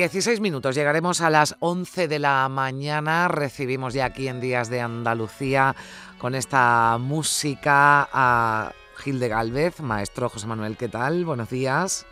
16 minutos llegaremos a las 11 de la mañana. Recibimos ya aquí en Días de Andalucía con esta música a Gil de Galvez, maestro José Manuel, ¿qué tal? Buenos días.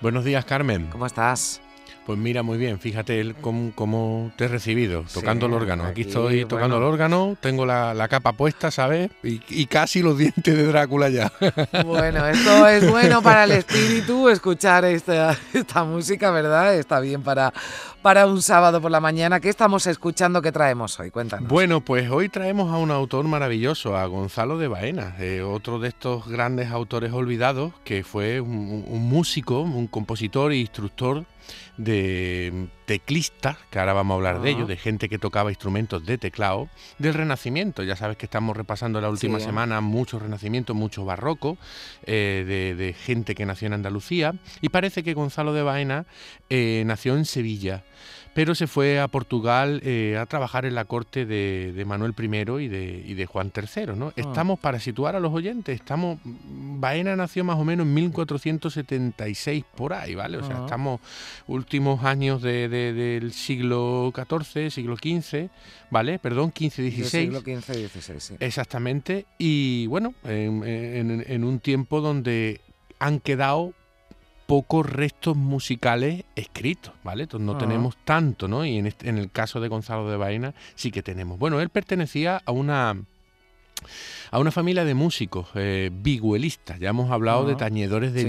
Buenos días, Carmen. ¿Cómo estás? Pues mira, muy bien, fíjate él cómo, te he recibido, tocando el órgano. Aquí, estoy tocando el órgano, tengo la, capa puesta, ¿sabes? Y, casi los dientes de Drácula ya. Bueno, esto es bueno para el espíritu, escuchar esta, esta música, ¿verdad? Está bien para, para un sábado por la mañana. ¿Qué estamos escuchando? ¿Qué traemos hoy? Cuéntanos. Bueno, pues hoy traemos a un autor maravilloso, a Gonzalo de Baena, eh, otro de estos grandes autores olvidados, que fue un, un músico, un compositor e instructor de teclistas, que ahora vamos a hablar de ello, de gente que tocaba instrumentos de teclado, del Renacimiento. Ya sabes que estamos repasando la última semana mucho Renacimiento, mucho barroco, eh, de, gente que nació en Andalucía. Y parece que Gonzalo de Baena eh, nació en Sevilla pero se fue a Portugal eh, a trabajar en la corte de, Manuel I y de, y de Juan III. ¿no? Ah. Estamos, para situar a los oyentes, estamos, Baena nació más o menos en 1476 por ahí, ¿vale? O sea, ah. estamos últimos años del siglo XIV, siglo XV, ¿vale? Perdón, XV, XVI. Siglo XV, XVI, sí. Exactamente. Y bueno, en un tiempo donde han quedado pocos restos musicales escritos, ¿vale? Entonces no ah. tenemos tanto, ¿no? Y en, este, en el caso de Gonzalo de Baena sí que tenemos. Bueno, él pertenecía a una a una familia de músicos eh, Ya hemos hablado de ah. tañedores de sí.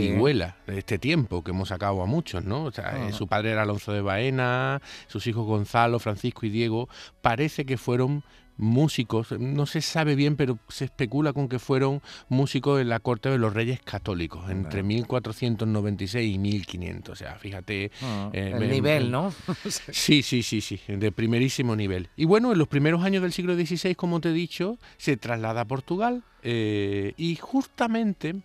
de este tiempo, que hemos sacado a muchos, ¿no? O sea, eh, su padre era Alonso de Baena, sus hijos Gonzalo, Francisco y Diego. Parece que fueron músicos, no se sabe bien, pero se especula con que fueron músicos en la corte de los reyes católicos, entre 1496 y 1500. O sea, fíjate. Ah, eh, el nivel, ¿no? sí, sí, sí, sí, de primerísimo nivel. Y bueno, en los primeros años del siglo XVI, como te he dicho, se traslada a Portugal eh, y justamente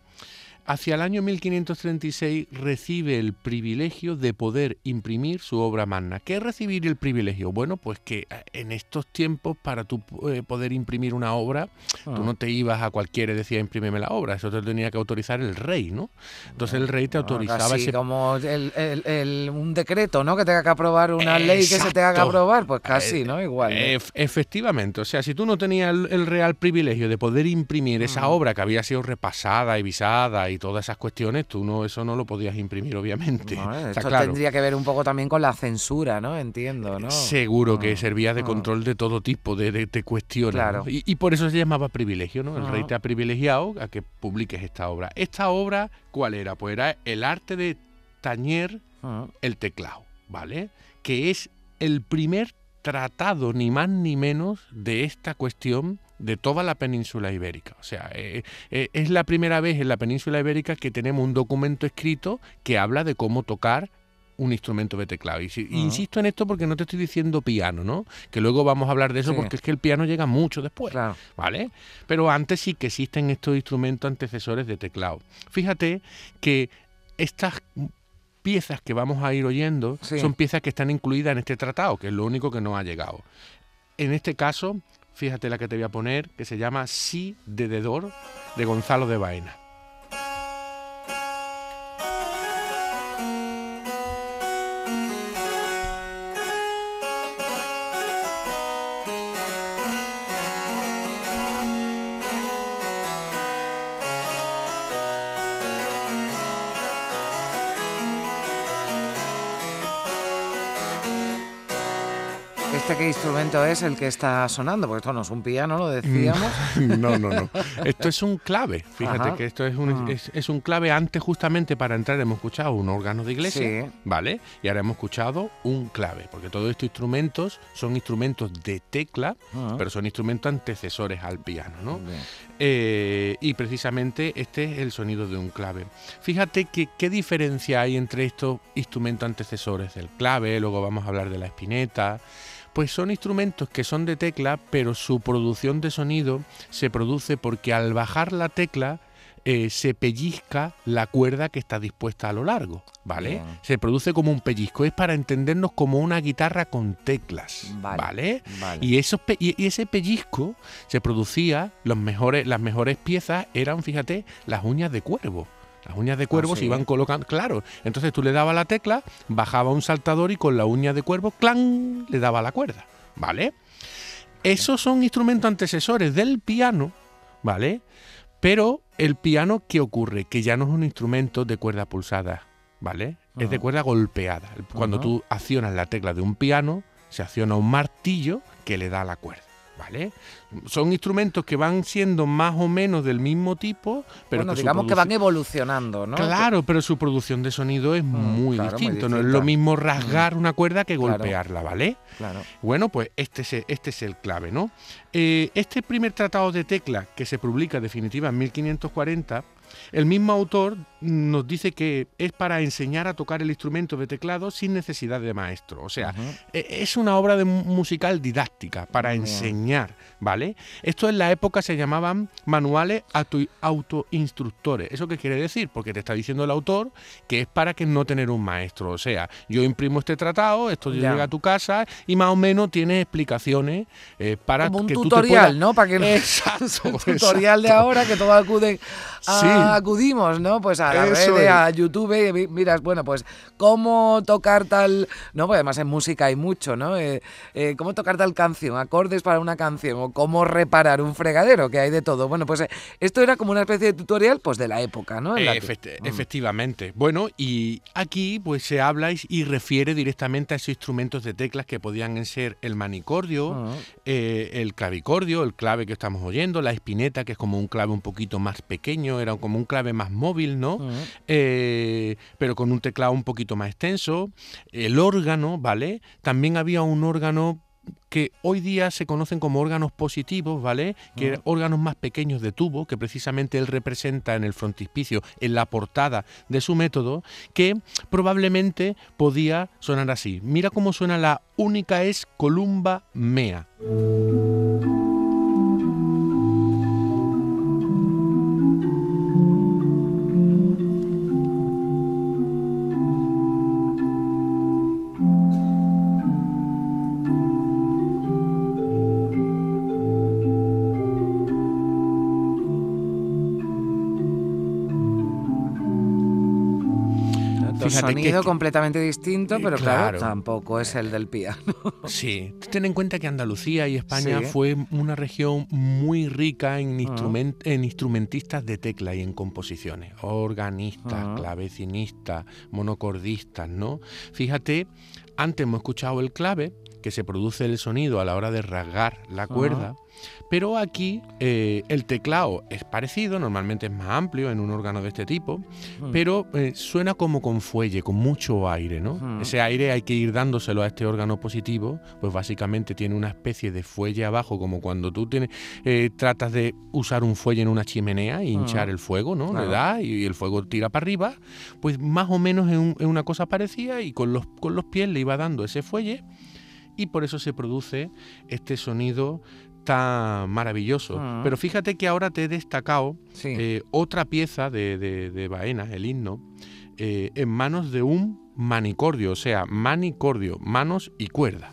Hacia el año 1536 recibe el privilegio de poder imprimir su obra magna. ¿Qué es recibir el privilegio? Bueno, pues que eh, en estos tiempos para tú eh, poder imprimir una obra, tú ah. no te ibas a cualquiera y decías imprímeme la obra, eso te tenía que autorizar el rey, ¿no? Entonces el rey te autorizaba ese... como un decreto, ¿no? Que tenga que aprobar una ley que se tenga que aprobar, pues casi, ¿no? Igual. efectivamente, o sea, si tú no tenías el, real privilegio de poder imprimir esa mm. obra que había sido repasada y visada y todas esas cuestiones, tú no eso no lo podías imprimir, obviamente. esto tendría que ver un poco también con la censura, ¿no? Entiendo, ¿no? Seguro que ah, servía de ah. control de todo tipo de, de, cuestiones. Y, por eso se llamaba privilegio, ¿no? El rey te ha privilegiado a que publiques esta obra. ¿Esta obra cuál era? Pues era el arte de tañer el teclado, ¿vale? Que es el primer tratado, ni más ni menos, de esta cuestión de toda la península ibérica. O sea, eh, eh, es la primera vez en la península ibérica que tenemos un documento escrito que habla de cómo tocar un instrumento de teclado. Y Insisto en esto porque no te estoy diciendo piano, ¿no? Que luego vamos a hablar de eso porque es que el piano llega mucho después, ¿vale? Pero antes sí que existen estos instrumentos antecesores de teclado. Fíjate que estas piezas que vamos a ir oyendo son piezas que están incluidas en este tratado, que es lo único que no ha llegado. En este caso, Fíjate la que te voy a poner, que se llama Sí de Dedor, de Gonzalo de Baena. ¿Este qué instrumento es el que está sonando? Porque esto no es un piano, lo decíamos. No, no, no. Esto es un clave. Fíjate que esto es un, ah. es, un, clave. Antes, justamente para entrar, hemos escuchado un órgano de iglesia, ¿vale? Y ahora hemos escuchado un clave. Porque todos estos instrumentos son instrumentos de tecla, ah. pero son instrumentos antecesores al piano, ¿no? Eh, y precisamente este es el sonido de un clave. Fíjate que qué diferencia hay entre estos instrumentos antecesores del clave, luego vamos a hablar de la espineta Pues son instrumentos que son de tecla, pero su producción de sonido se produce porque al bajar la tecla eh, se pellizca la cuerda que está dispuesta a lo largo, ¿vale? Se produce como un pellizco, es para entendernos como una guitarra con teclas, ¿vale? Y, y, ese pellizco se producía, los mejores, las mejores piezas eran, fíjate, las uñas de cuervo. Las uñas de cuervo ah, se iban colocando, claro. Entonces tú le dabas la tecla, bajaba un saltador y con la uña de cuervo, ¡clan! le daba la cuerda, ¿vale? Esos son instrumentos antecesores del piano, ¿vale? Pero el piano, ¿qué ocurre? Que ya no es un instrumento de cuerda pulsada, ¿vale? Es de cuerda golpeada. Cuando tú accionas la tecla de un piano, se acciona un martillo que le da la cuerda. ¿Vale? Son instrumentos que van siendo más o menos del mismo tipo, pero bueno, digamos que van evolucionando, ¿no? Claro, pero su producción de sonido es mm, muy, distinto. No es lo mismo rasgar una cuerda que golpearla, ¿vale? Claro. Bueno, pues este es, este es el clave, ¿no? Eh, este primer tratado de tecla que se publica definitiva en 1540 el mismo autor nos dice que es para enseñar a tocar el instrumento de teclado sin necesidad de maestro. O sea, e, es una obra de musical didáctica para enseñar, ¿vale? Esto en la época se llamaban manuales autoinstructores. ¿Eso qué quiere decir? Porque te está diciendo el autor que es para que no tener un maestro. O sea, yo imprimo este tratado, esto llega a tu casa y más o menos tiene explicaciones eh, para Como un que tutorial, ¿no? Para que exacto, un tutorial de ahora que todos acuden a, acudimos, ¿no? Pues a la red, a YouTube, miras, bueno, pues cómo tocar tal, no, pues además en música hay mucho, ¿no? Eh, eh, cómo tocar tal canción, acordes para una canción o cómo reparar un fregadero, que hay de todo. Bueno, pues eh, esto era como una especie de tutorial, pues de la época, ¿no? Mm. Efectivamente. Bueno, y aquí pues se habla y, refiere directamente a esos instrumentos de teclas que podían ser el manicordio, ah. el clavicordio, el clave que estamos oyendo, la espineta, que es como un clave un poquito más pequeño, era como un clave más móvil, ¿no? Eh, pero con un teclado un poquito más extenso. El órgano, ¿vale? También había un órgano que hoy día se conocen como órganos positivos, ¿vale? Que órganos más pequeños de tubo, que precisamente él representa en el frontispicio, en la portada de su método, que probablemente podía sonar así. Mira cómo suena la única es columba mea. Sonido completamente distinto, pero claro, tampoco es el del piano. Sí, ten en cuenta que Andalucía y España fue una región muy rica en, ah. en instrumentistas de tecla y en composiciones, organistas, ah. clavecinistas, monocordistas, ¿no? Fíjate, antes hemos escuchado el clave, que se produce el sonido a la hora de rasgar la cuerda. Pero aquí eh, el teclado es parecido, normalmente es más amplio en un órgano de este tipo, hmm. pero eh, suena como con fuelle, con mucho aire, ¿no? Ese aire hay que ir dándoselo a este órgano positivo, pues básicamente tiene una especie de fuelle abajo, como cuando tú tienes, eh, tratas de usar un fuelle en una chimenea e hinchar el fuego, ¿no? Le da y, el fuego tira para arriba, pues más o menos es, una cosa parecida y con los, con los pies le iba dando ese fuelle y por eso se produce este sonido tan maravilloso. Ah. Pero fíjate que ahora te he destacado eh, otra pieza de, de, Baena, el himno, eh, en manos de un manicordio, o sea, manicordio, manos y cuerda.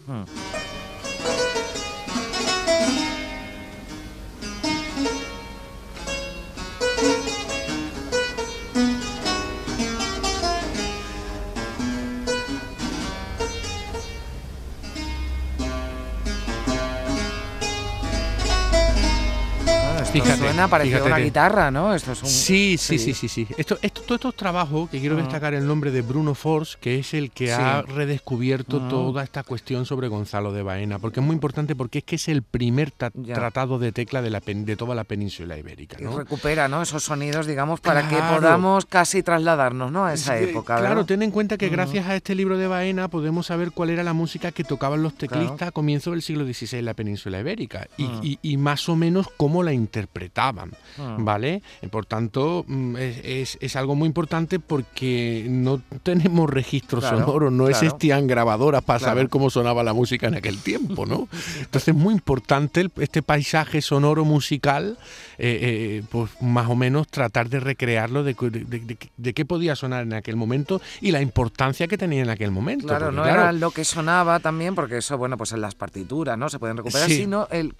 Ah. suena parecido a una guitarra, ¿no? Esto es un... sí, sí, sí, sí, sí. Esto, esto, todos estos trabajos, que quiero destacar el nombre de Bruno Force, que es el que ha redescubierto toda esta cuestión sobre Gonzalo de Baena, porque es muy importante porque es que es el primer tratado de tecla de, la de toda la península ibérica. ¿no? Y recupera ¿no? esos sonidos, digamos, para que podamos casi trasladarnos ¿no? a esa época. Claro, ten en cuenta que gracias a este libro de Baena podemos saber cuál era la música que tocaban los teclistas a comienzos del siglo XVI en la península ibérica y, y, más o menos cómo la interpretaban interpretaban, ah. ¿vale? Por tanto, mm, es, es, algo muy importante porque no tenemos registros sonoros, no existían grabadoras para saber cómo sonaba la música en aquel tiempo, ¿no? Entonces es muy importante este paisaje sonoro musical, eh, eh, pues más o menos tratar de recrearlo, de, de, qué podía sonar en aquel momento y la importancia que tenía en aquel momento. Claro, no era lo que sonaba también, porque eso, bueno, pues en las partituras, ¿no? Se pueden recuperar, sino el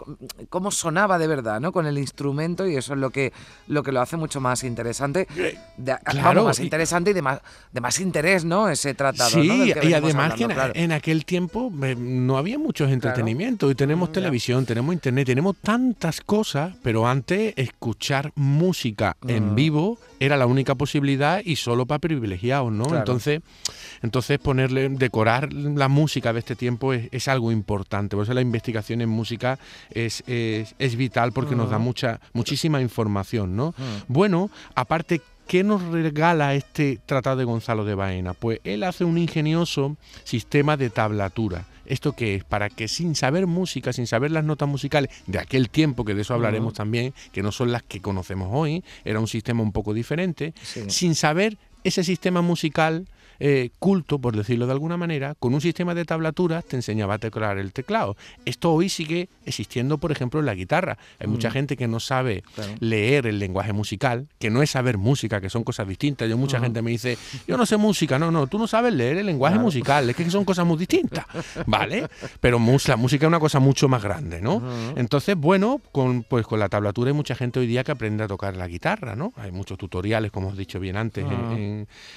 cómo sonaba de verdad, ¿no? Con el instrumento y eso es lo que lo que lo hace mucho más interesante, eh, claro, más interesante y de más, de más interés, ¿no? Ese tratado. Sí, y además que en, aquel tiempo eh, no había muchos entretenimientos y tenemos mm, televisión, tenemos internet, tenemos tantas cosas, pero antes escuchar música en mm. vivo era la única posibilidad y solo para privilegiados, ¿no? Entonces, entonces ponerle, decorar la música de este tiempo es, algo importante. Por eso la investigación en música es, es, vital porque nos da mm. mucha, muchísima información, ¿no? Mm. Bueno, aparte ¿Qué nos regala este tratado de Gonzalo de Baena? Pues él hace un ingenioso sistema de tablatura. ¿Esto qué es? Para que sin saber música, sin saber las notas musicales de aquel tiempo, que de eso hablaremos también, que no son las que conocemos hoy, era un sistema un poco diferente, sin saber ese sistema musical eh, culto, por decirlo de alguna manera, con un sistema de tablaturas te enseñaba a teclar el teclado. Esto hoy sigue existiendo, por ejemplo, en la guitarra. Hay mucha mm. gente que no sabe leer el lenguaje musical, que no es saber música, que son cosas distintas. Yo mucha gente me dice, yo no sé música, no, no, tú no sabes leer el lenguaje musical, es que son cosas muy distintas, ¿vale? Pero la música es una cosa mucho más grande, ¿no? Entonces, bueno, con, pues con la tablatura hay mucha gente hoy día que aprende a tocar la guitarra, ¿no? Hay muchos tutoriales, como os he dicho bien antes,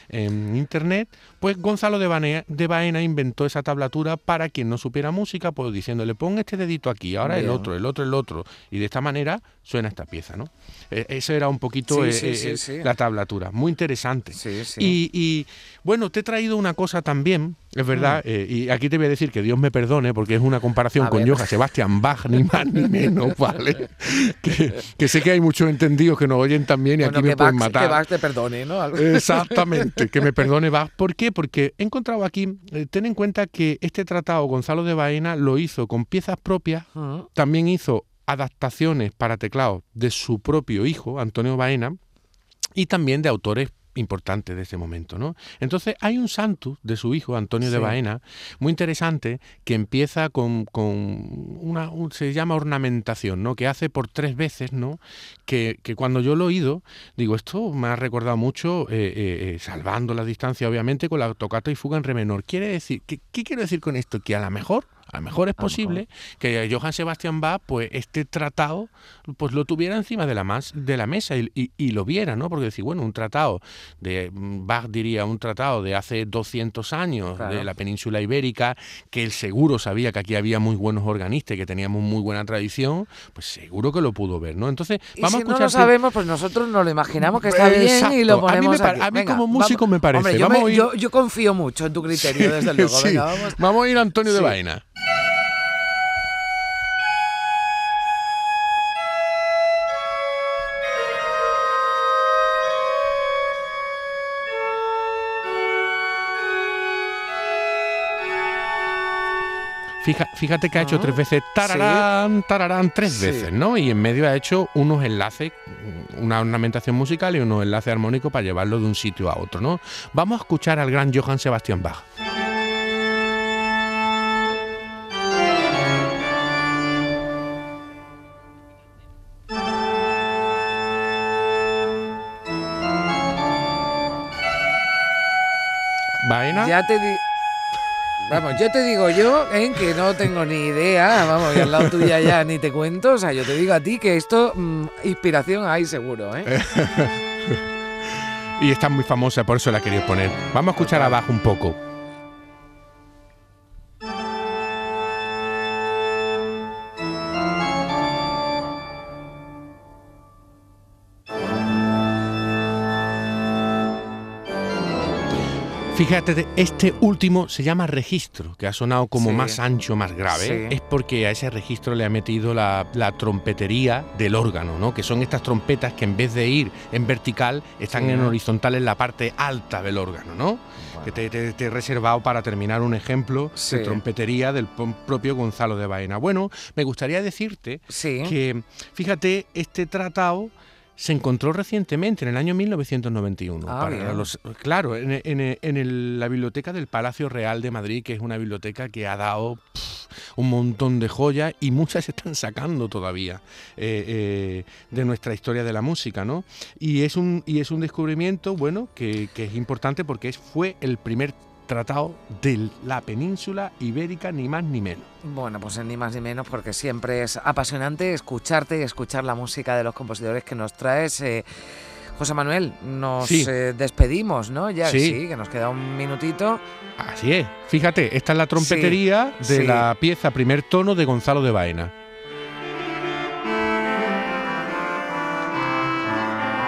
en internet pues Gonzalo de, de Baena inventó esa tablatura para quien no supiera música, pues diciéndole pon este dedito aquí, ahora el otro, el otro, el otro. Y de esta manera suena esta pieza, ¿no? E, eso era un poquito eh, eh, la tablatura, muy interesante. Y, y, bueno, te he traído una cosa también, es verdad, mm. eh, y aquí te voy a decir que Dios me perdone, porque es una comparación con Johann Sebastian Bach, ni más ni menos, ¿vale? que, sé que hay muchos entendidos que nos oyen también y aquí me pueden matar. Que Bach te perdone, ¿no? Exactamente, que me perdone Bach. ¿Por qué? Porque he encontrado aquí, ten en cuenta que este tratado Gonzalo de Baena lo hizo con piezas propias, mm. también hizo adaptaciones para teclado de su propio hijo, Antonio Baena, y también de autores importante de ese momento, ¿no? Entonces hay un santo de su hijo, Antonio de Baena, muy interesante, que empieza con, una, se llama ornamentación, ¿no? Que hace por tres veces, ¿no? Que, cuando yo lo he oído, digo, esto me ha recordado mucho, eh, eh, eh, salvando la distancia, obviamente, con la tocata y fuga en re menor. Quiere decir, ¿qué, ¿qué quiero decir con esto? Que a lo mejor a lo mejor es posible que Johann Sebastian Bach, pues este tratado, pues lo tuviera encima de la, más, de la mesa y, lo viera, ¿no? Porque decir, bueno, un tratado de, Bach diría, un tratado de hace 200 años de la península ibérica, que él seguro sabía que aquí había muy buenos organistas y que teníamos muy buena tradición, pues seguro que lo pudo ver, ¿no? Entonces, vamos a escuchar. no lo sabemos, pues nosotros nos lo imaginamos que está bien y lo ponemos A mí, a mí como músico me parece. yo, confío mucho en tu criterio, desde luego. vamos. vamos. a ir a Antonio de Vaina. Fíjate que ha hecho tres veces tararán, tararán, tres veces, ¿no? Y en medio ha hecho unos enlaces, una ornamentación musical y unos enlaces armónicos para llevarlo de un sitio a otro, ¿no? Vamos a escuchar al gran Johann Sebastian Bach. Ya te di Vamos, yo te digo yo, ¿eh? que no tengo ni idea, vamos, y al lado tuya ya ni te cuento, o sea, yo te digo a ti que esto, mm, inspiración hay seguro, ¿eh? y está muy famosa, por eso la quería poner. Vamos a escuchar abajo un poco. Fíjate, este último se llama registro, que ha sonado como más ancho, más grave. Es porque a ese registro le ha metido la, trompetería del órgano, ¿no? Que son estas trompetas que en vez de ir en vertical, están en horizontal en la parte alta del órgano, ¿no? Que te, he reservado para terminar un ejemplo de trompetería del propio Gonzalo de Baena. Bueno, me gustaría decirte que, fíjate, este tratado se encontró recientemente, en el año 1991. Ah, claro, en, la biblioteca del Palacio Real de Madrid, que es una biblioteca que ha dado un montón de joyas y muchas se están sacando todavía eh, eh, de nuestra historia de la música, ¿no? Y es un, y es un descubrimiento, bueno, que, que es importante porque fue el primer tratado de la península ibérica, ni más ni menos. Bueno, pues ni más ni menos, porque siempre es apasionante escucharte y escuchar la música de los compositores que nos traes. Eh, José Manuel, nos eh, despedimos, ¿no? Ya sí. que nos queda un minutito. Así es. Fíjate, esta es la trompetería de la pieza primer tono de Gonzalo de Baena.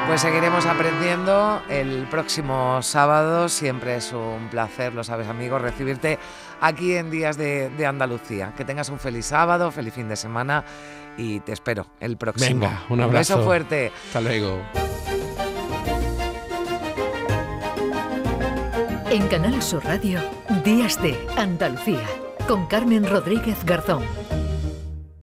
Pues seguiremos aprendiendo el próximo sábado. Siempre es un placer, lo sabes amigos, recibirte aquí en Días de, Andalucía. Que tengas un feliz sábado, feliz fin de semana y te espero el próximo. Venga, un abrazo. Un beso fuerte. Hasta luego. En Canal Sur Radio, Días de Andalucía, con Carmen Rodríguez Garzón.